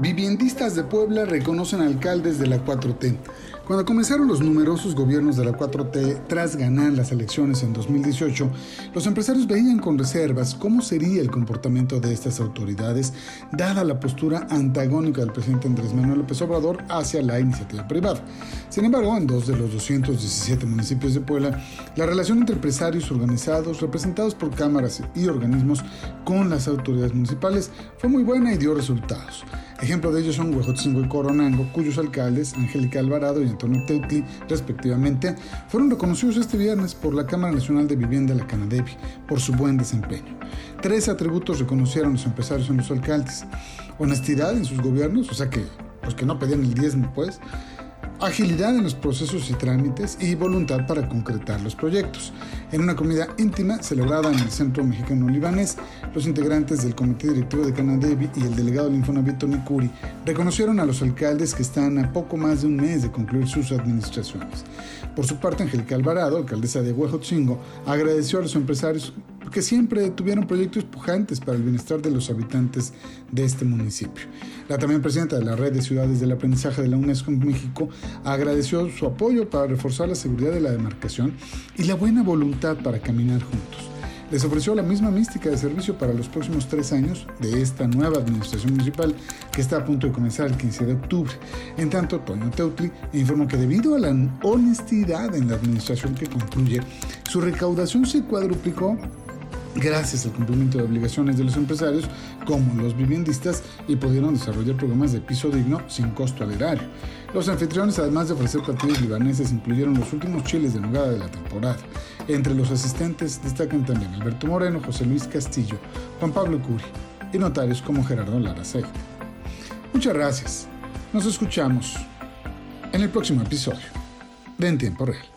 Viviendistas de Puebla reconocen alcaldes de la 4T. Cuando comenzaron los numerosos gobiernos de la 4T tras ganar las elecciones en 2018, los empresarios veían con reservas cómo sería el comportamiento de estas autoridades, dada la postura antagónica del presidente Andrés Manuel López Obrador hacia la iniciativa privada. Sin embargo, en dos de los 217 municipios de Puebla, la relación entre empresarios organizados, representados por cámaras y organismos con las autoridades municipales, fue muy buena y dio resultados. Ejemplo de ellos son Huejotzingo y Coronango, cuyos alcaldes, Angélica Alvarado y Antonio Teutli, respectivamente, fueron reconocidos este viernes por la Cámara Nacional de Vivienda, la Canadevi, por su buen desempeño. Tres atributos reconocieron los empresarios en los alcaldes. Honestidad en sus gobiernos, o sea que, pues que no pedían el diezmo, pues, agilidad en los procesos y trámites y voluntad para concretar los proyectos. En una comida íntima celebrada en el Centro Mexicano Libanés, los integrantes del Comité Directivo de Canadevi y el delegado del Infonavit Tony Curi reconocieron a los alcaldes que están a poco más de un mes de concluir sus administraciones. Por su parte, Angélica Alvarado, alcaldesa de Huejotzingo, agradeció a los empresarios que siempre tuvieron proyectos pujantes para el bienestar de los habitantes de este municipio. La también presidenta de la Red de Ciudades del Aprendizaje de la UNESCO en México agradeció su apoyo para reforzar la seguridad de la demarcación y la buena voluntad para caminar juntos les ofreció la misma mística de servicio para los próximos tres años de esta nueva administración municipal que está a punto de comenzar el 15 de octubre. En tanto, Toño Teutli informó que debido a la honestidad en la administración que concluye, su recaudación se cuadruplicó gracias al cumplimiento de obligaciones de los empresarios como los viviendistas y pudieron desarrollar programas de piso digno sin costo al erario. Los anfitriones, además de ofrecer platillos libaneses, incluyeron los últimos chiles de nogada de la temporada. Entre los asistentes destacan también Alberto Moreno, José Luis Castillo, Juan Pablo Curi y notarios como Gerardo Lara Muchas gracias. Nos escuchamos en el próximo episodio de En Tiempo Real.